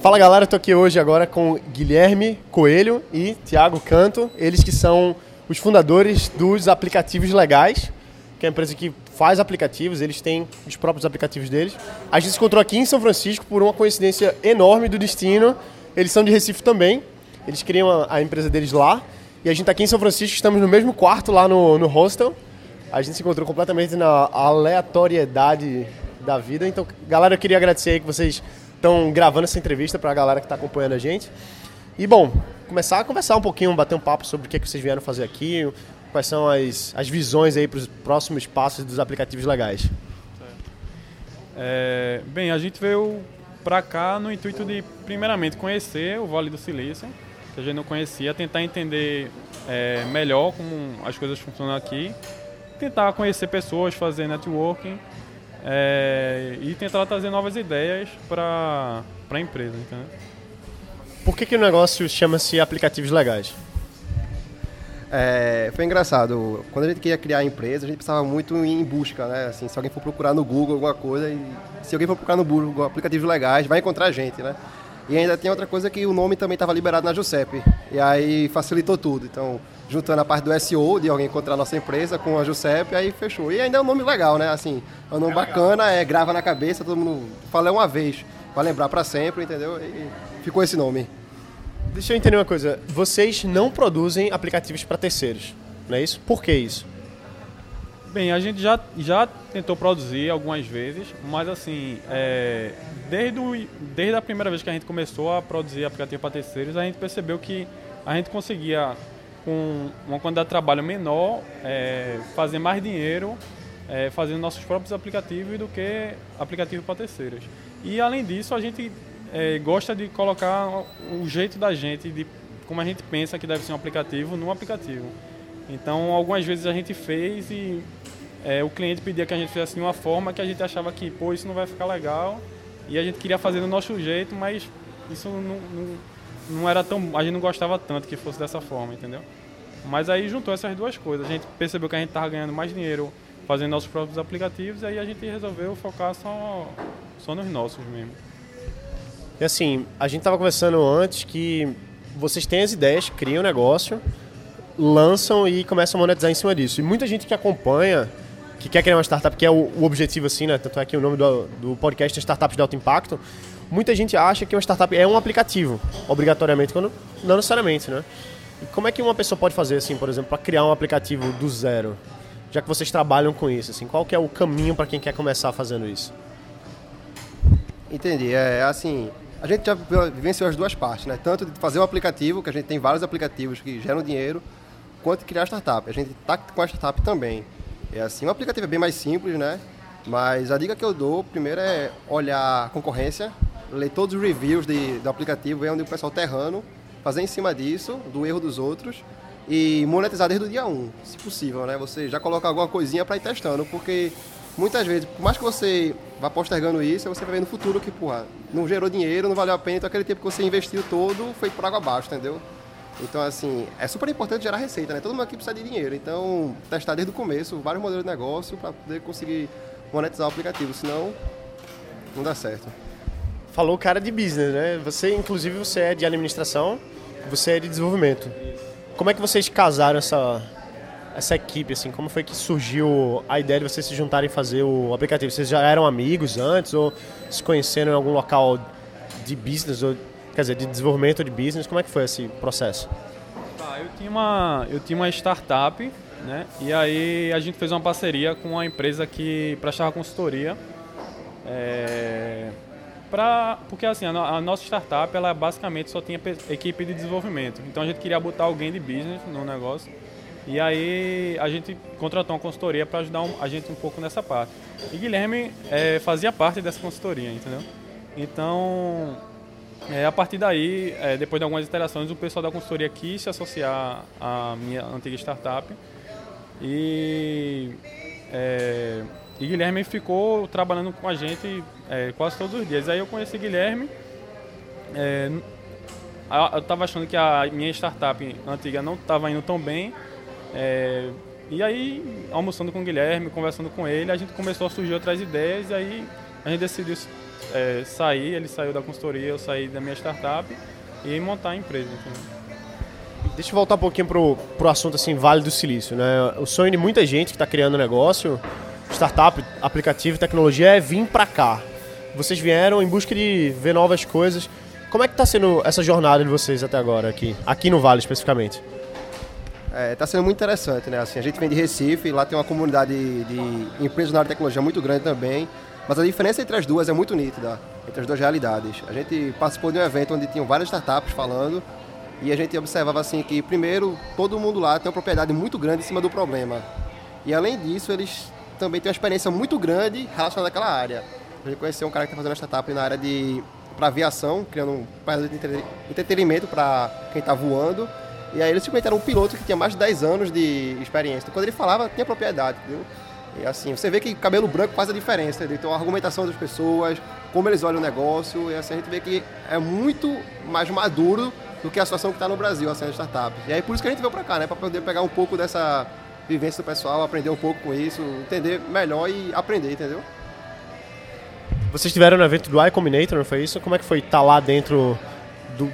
Fala galera, estou aqui hoje agora com Guilherme Coelho e Thiago Canto, eles que são os fundadores dos aplicativos legais, que é a empresa que faz aplicativos, eles têm os próprios aplicativos deles. A gente se encontrou aqui em São Francisco por uma coincidência enorme do destino. Eles são de Recife também, eles criam a, a empresa deles lá. E a gente está aqui em São Francisco, estamos no mesmo quarto lá no, no hostel. A gente se encontrou completamente na aleatoriedade da vida. Então, galera, eu queria agradecer aí que vocês estão gravando essa entrevista para a galera que está acompanhando a gente. E, bom, começar a conversar um pouquinho, bater um papo sobre o que, é que vocês vieram fazer aqui, quais são as, as visões aí para os próximos passos dos aplicativos legais. É, bem, a gente veio para cá no intuito de, primeiramente, conhecer o Vale do Silício, que a gente não conhecia, tentar entender é, melhor como as coisas funcionam aqui, tentar conhecer pessoas, fazer networking é, e tentar trazer novas ideias para a empresa. Entendeu? Por que, que o negócio chama-se aplicativos legais? É, foi engraçado. Quando a gente queria criar a empresa, a gente pensava muito em busca, né? Assim, se alguém for procurar no Google alguma coisa, e se alguém for procurar no Google aplicativos legais, vai encontrar a gente, né? E ainda tem outra coisa que o nome também estava liberado na Giuseppe. E aí facilitou tudo. Então, juntando a parte do SEO, de alguém encontrar a nossa empresa com a Giuseppe, aí fechou. E ainda é um nome legal, né? Assim, é um nome é bacana, é grava na cabeça, todo mundo fala uma vez, vai lembrar para sempre, entendeu? E ficou esse nome. Deixa eu entender uma coisa. Vocês não produzem aplicativos para terceiros, não é isso? Por que isso? Bem, a gente já, já tentou produzir algumas vezes, mas assim, é, desde, o, desde a primeira vez que a gente começou a produzir aplicativo para terceiros, a gente percebeu que a gente conseguia, com uma quantidade de trabalho menor, é, fazer mais dinheiro é, fazendo nossos próprios aplicativos do que aplicativos para terceiros. E além disso, a gente é, gosta de colocar o jeito da gente, de como a gente pensa que deve ser um aplicativo, num aplicativo. Então, algumas vezes a gente fez e é, o cliente pedia que a gente fizesse de uma forma que a gente achava que, pô, isso não vai ficar legal. E a gente queria fazer do nosso jeito, mas isso não, não, não era tão. A gente não gostava tanto que fosse dessa forma, entendeu? Mas aí juntou essas duas coisas. A gente percebeu que a gente estava ganhando mais dinheiro fazendo nossos próprios aplicativos, e aí a gente resolveu focar só, só nos nossos mesmo. E assim, a gente estava conversando antes que vocês têm as ideias, criam o negócio, lançam e começam a monetizar em cima disso. E muita gente que acompanha, que quer criar uma startup, que é o, o objetivo assim, né? Tanto é que o nome do, do podcast é Startups de Alto Impacto. Muita gente acha que uma startup é um aplicativo, obrigatoriamente, quando não necessariamente, né? E como é que uma pessoa pode fazer, assim, por exemplo, para criar um aplicativo do zero? Já que vocês trabalham com isso, assim, qual que é o caminho para quem quer começar fazendo isso? Entendi. É assim, a gente já vivenciou as duas partes, né? Tanto de fazer um aplicativo, que a gente tem vários aplicativos que geram dinheiro, quanto de criar startup. A gente está com a startup também. É assim, o aplicativo é bem mais simples, né? Mas a dica que eu dou, primeiro é olhar a concorrência, ler todos os reviews de, do aplicativo, ver onde o pessoal está errando, fazer em cima disso, do erro dos outros, e monetizar desde o dia 1, se possível, né? Você já coloca alguma coisinha para ir testando, porque muitas vezes, por mais que você vá postergando isso, você vai ver no futuro que, porra, não gerou dinheiro, não valeu a pena, então aquele tempo que você investiu todo foi por água abaixo, entendeu? Então, assim, é super importante gerar receita, né? Todo mundo aqui precisa de dinheiro, então testar desde o começo vários modelos de negócio para poder conseguir monetizar o aplicativo, senão não dá certo. Falou o cara de business, né? Você, inclusive, você é de administração, você é de desenvolvimento. Como é que vocês casaram essa, essa equipe, assim? Como foi que surgiu a ideia de vocês se juntarem e fazer o aplicativo? Vocês já eram amigos antes ou se conheceram em algum local de business, ou, quer dizer, de desenvolvimento de business? Como é que foi esse processo? Tá, eu tinha uma, eu tinha uma startup, né? E aí a gente fez uma parceria com uma empresa que prestava consultoria. É, pra, porque assim, a, a, nossa startup, ela basicamente só tinha equipe de desenvolvimento. Então a gente queria botar alguém de business no negócio e aí a gente contratou uma consultoria para ajudar um, a gente um pouco nessa parte. E Guilherme é, fazia parte dessa consultoria, entendeu? Então, é, a partir daí, é, depois de algumas interações, o pessoal da consultoria quis se associar à minha antiga startup. E, é, e Guilherme ficou trabalhando com a gente é, quase todos os dias. Aí eu conheci Guilherme. É, eu estava achando que a minha startup antiga não estava indo tão bem. É, e aí, almoçando com o Guilherme, conversando com ele, a gente começou a surgir outras ideias e aí a gente decidiu é, sair, ele saiu da consultoria, eu saí da minha startup e montar a empresa. Entendeu? Deixa eu voltar um pouquinho pro, pro assunto assim, Vale do Silício, né? O sonho de muita gente que está criando negócio, startup, aplicativo, tecnologia é vir para cá. Vocês vieram em busca de ver novas coisas. Como é que está sendo essa jornada de vocês até agora aqui, aqui no Vale especificamente? Está é, tá sendo muito interessante, né? Assim, a gente vem de Recife, lá tem uma comunidade de, de empresas na área de tecnologia muito grande também, mas a diferença entre as duas é muito nítida, entre as duas realidades. A gente participou de um evento onde tinham várias startups falando e a gente observava assim que, primeiro, todo mundo lá tem uma propriedade muito grande em cima do problema. E além disso, eles também têm uma experiência muito grande relacionada àquela área. A gente conheceu um cara que está fazendo uma startup na área de para aviação, criando um de entretenimento para quem está voando. E aí eles simplesmente eram um piloto que tinha mais de 10 anos de experiência. Então, quando ele falava, tinha propriedade, entendeu? E assim, você vê que cabelo branco faz a diferença? Então a argumentação das pessoas, como eles olham o negócio, e assim a gente vê que é muito mais maduro do que a situação que está no Brasil, assim, as startups. E aí por isso que a gente veio para cá, né? Para poder pegar um pouco dessa vivência do pessoal, aprender um pouco com isso, entender melhor e aprender, entendeu? Vocês estiveram no evento do iCombinator, não foi isso? Como é que foi estar tá lá dentro do,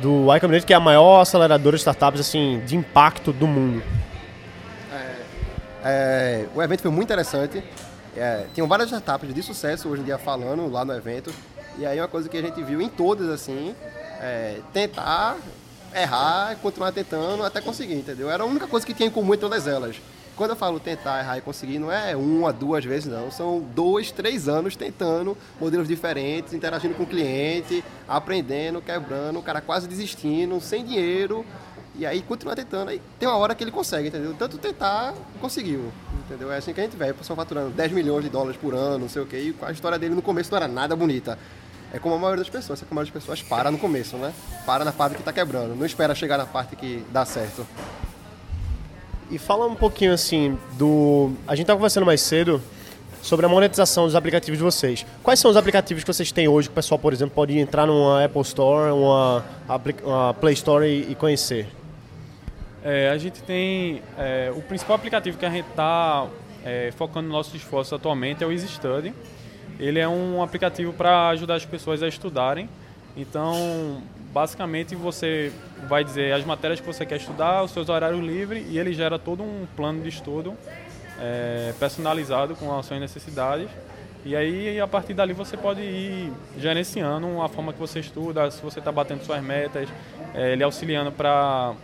do iCombinator, que é a maior aceleradora de startups assim, de impacto do mundo? É, é, o evento foi muito interessante. É, tinham várias startups de sucesso hoje em dia falando lá no evento. E aí uma coisa que a gente viu em todas, assim, é, tentar errar, continuar tentando até conseguir, entendeu? Era a única coisa que tinha em comum entre todas elas. Quando eu falo tentar errar e conseguir, não é uma, duas vezes, não. São dois, três anos tentando modelos diferentes, interagindo com o cliente, aprendendo, quebrando, o cara quase desistindo, sem dinheiro. E aí continua tentando. Aí tem uma hora que ele consegue, entendeu? Tanto tentar, conseguiu. Entendeu? É assim que a gente vê. O pessoal faturando 10 milhões de dólares por ano, não sei o quê. E a história dele no começo não era nada bonita. É como a maioria das pessoas, é que a maioria das pessoas para no começo, né? Para na parte que está quebrando, não espera chegar na parte que dá certo. E fala um pouquinho assim do. A gente estava conversando mais cedo sobre a monetização dos aplicativos de vocês. Quais são os aplicativos que vocês têm hoje que o pessoal, por exemplo, pode entrar numa Apple Store, uma, uma Play Store e, conhecer? É, a gente tem. É, o principal aplicativo que a gente está é, focando nossos esforços atualmente é o Easy Study ele é um aplicativo para ajudar as pessoas a estudarem. Então, basicamente, você vai dizer as matérias que você quer estudar, os seus horários livres, e ele gera todo um plano de estudo é, personalizado com as suas necessidades. E aí, a partir dali, você pode ir gerenciando a forma que você estuda, se você está batendo suas metas, é, ele auxiliando para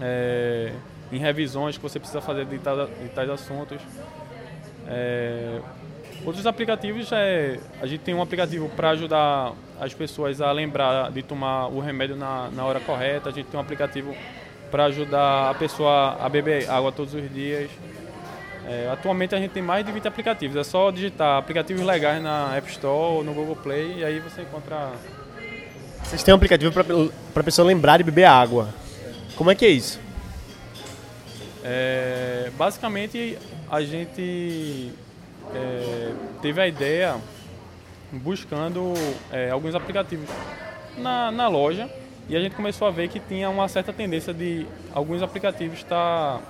é, em revisões que você precisa fazer de tais, de tais assuntos. É, Outros aplicativos é. A gente tem um aplicativo para ajudar as pessoas a lembrar de tomar o remédio na, na hora correta. A gente tem um aplicativo para ajudar a pessoa a beber água todos os dias. É, atualmente a gente tem mais de 20 aplicativos. É só digitar aplicativos legais na App Store ou no Google Play e aí você encontra. Vocês têm um aplicativo para a pessoa lembrar de beber água. Como é que é isso? É, basicamente a gente é, teve a ideia buscando é, alguns aplicativos na, na loja e a gente começou a ver que tinha uma certa tendência de alguns aplicativos tá,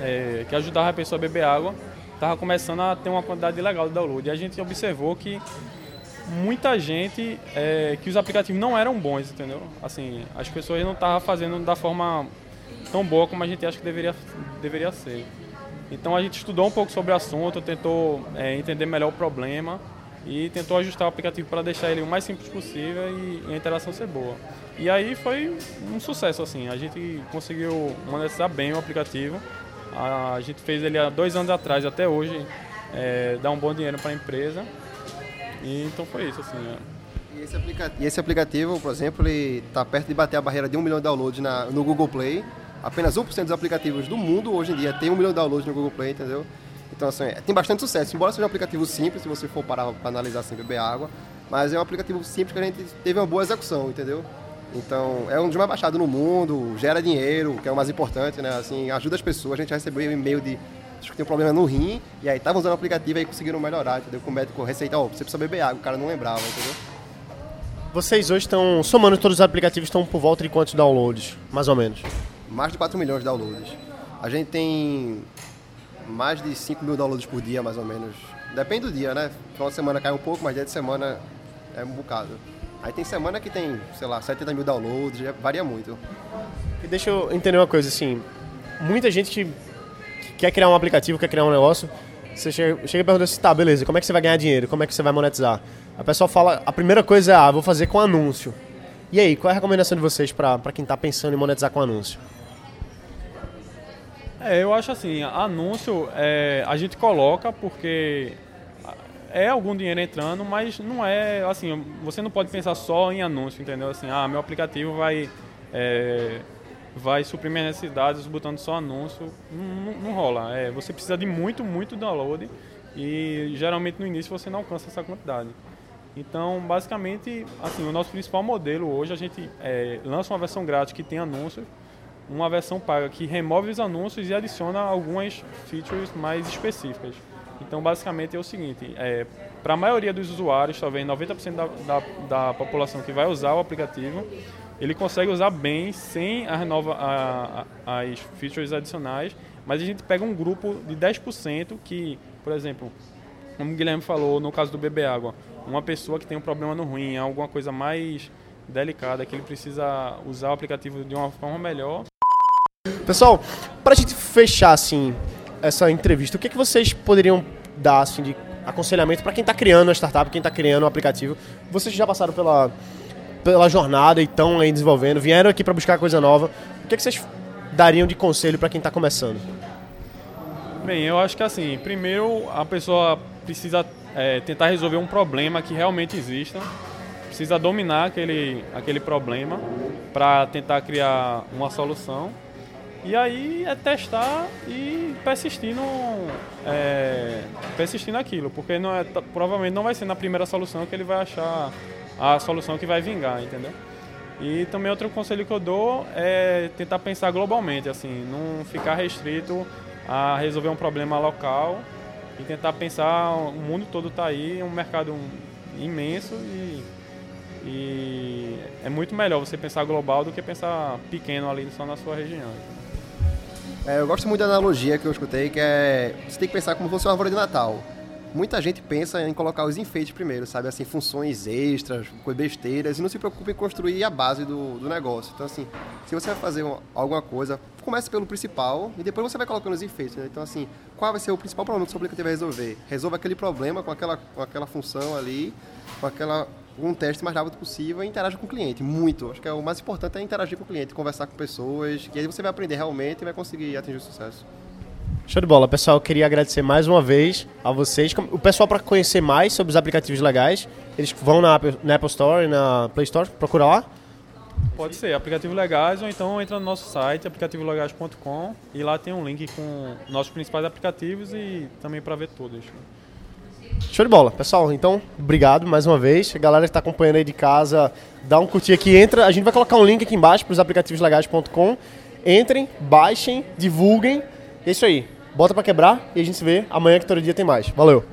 é, que ajudavam a pessoa a beber água estava começando a ter uma quantidade legal de download e a gente observou que muita gente é, que os aplicativos não eram bons entendeu assim as pessoas não estavam fazendo da forma tão boa como a gente acha que deveria deveria ser então a gente estudou um pouco sobre o assunto, tentou é, entender melhor o problema e tentou ajustar o aplicativo para deixar ele o mais simples possível e, e, a interação ser boa. E aí foi um sucesso assim, a gente conseguiu monetizar bem o aplicativo. A, a gente fez ele há dois anos atrás até hoje, é, dar um bom dinheiro para a empresa. E então foi isso assim. É. E esse, e esse aplicativo, por exemplo, ele está perto de bater a barreira de um milhão de downloads na, no Google Play apenas 1% dos aplicativos do mundo hoje em dia tem um milhão de downloads no Google Play, entendeu? Então, assim, é, tem bastante sucesso. Embora seja um aplicativo simples, se você for parar para analisar sem beber água, mas é um aplicativo simples que a gente teve uma boa execução, entendeu? Então, é um dos mais baixados no mundo, gera dinheiro, que é o mais importante, né? Assim, ajuda as pessoas. A gente recebeu e-mail de acho que tem um problema no rim, e aí estavam usando o aplicativo e conseguiram melhorar, entendeu? Com o médico receita, ó, oh, você precisa beber água, o cara não lembrava, entendeu? Vocês hoje estão, somando todos os aplicativos, estão por volta de quantos downloads, mais ou menos? mais de 4 milhões de downloads. A gente tem mais de 5 mil downloads por dia, mais ou menos, Depende do dia, né? Final de semana cai um pouco, mas dia de semana é um bocado. Aí tem semana que tem, sei lá, 70 mil downloads, varia muito. E deixa eu entender uma coisa, assim, muita gente que quer criar um aplicativo, quer criar um negócio, você chega, chega e pergunta assim, tá, beleza, como é que você vai ganhar dinheiro? Como é que você vai monetizar? A pessoa fala, a primeira coisa é, ah, vou fazer com anúncio. E aí, qual é a recomendação de vocês para quem está pensando em monetizar com anúncio? É, eu acho assim, anúncio é, a gente coloca porque é algum dinheiro entrando, mas não é assim, você não pode pensar só em anúncio, entendeu? Assim, ah, meu aplicativo vai é, vai suprir minhas necessidades botando só anúncio, não, não, não rola. É, você precisa de muito, muito download e geralmente no início você não alcança essa quantidade. Então, basicamente, assim, o nosso principal modelo hoje a gente é, lança uma versão grátis que tem anúncios uma versão paga que remove os anúncios e adiciona algumas features mais específicas. Então, basicamente é o seguinte: é, para a maioria dos usuários, talvez 90% da, da, da, população que vai usar o aplicativo, ele consegue usar bem sem a renova, a, a, as features adicionais, mas a gente pega um grupo de 10% que, por exemplo, como o Guilherme falou no caso do bebê água, uma pessoa que tem um problema no rim, alguma coisa mais delicada, que ele precisa usar o aplicativo de uma forma melhor, Pessoal, para a gente fechar assim essa entrevista, o que, é que vocês poderiam dar assim, de aconselhamento para quem está criando a startup, quem está criando o aplicativo? Vocês já passaram pela, pela jornada e estão aí desenvolvendo, vieram aqui para buscar coisa nova. O que, é que vocês dariam de conselho para quem está começando? Bem, eu acho que assim, primeiro a pessoa precisa é, tentar resolver um problema que realmente exista, precisa dominar aquele, aquele problema para tentar criar uma solução e aí é testar e persistir, no, é, persistir naquilo, porque não é, provavelmente não vai ser na primeira solução que ele vai achar a solução que vai vingar, entendeu? E também outro conselho que eu dou é tentar pensar globalmente, assim, não ficar restrito a resolver um problema local e tentar pensar, o mundo todo está aí, um mercado imenso e, e é muito melhor você pensar global do que pensar pequeno ali só na sua região. É, eu gosto muito da analogia que eu escutei, que é você tem que pensar como se fosse uma árvore de Natal. Muita gente pensa em colocar os enfeites primeiro, sabe? Assim, funções extras, besteiras, e não se preocupa em construir a base do, do negócio. Então, assim, se você vai fazer uma, alguma coisa, comece pelo principal e depois você vai colocando os enfeites. Né? Então, assim, qual vai ser o principal problema que o seu aplicativo vai resolver? Resolva aquele problema com aquela, com aquela função ali, com aquela um teste mais rápido possível e interage com o cliente, muito. Acho que é o mais importante é interagir com o cliente, conversar com pessoas, que aí você vai aprender realmente e vai conseguir atingir o sucesso. Show de bola, pessoal. Eu queria agradecer mais uma vez a vocês. O pessoal, para conhecer mais sobre os aplicativos legais, eles vão na, na Apple Store e na Play Store, procura lá? Pode ser, aplicativos legais ou então entra no nosso site, aplicativolegais.com e lá tem um link com nossos principais aplicativos e também para ver todos. Show de bola. Pessoal, então, obrigado mais uma vez. A galera que está acompanhando aí de casa, dá um curtir aqui, entra. A gente vai colocar um link aqui embaixo para os aplicativoslegais.com. Entrem, baixem, divulguem. É isso aí. Bota para quebrar e a gente se vê amanhã que todo dia tem mais. Valeu!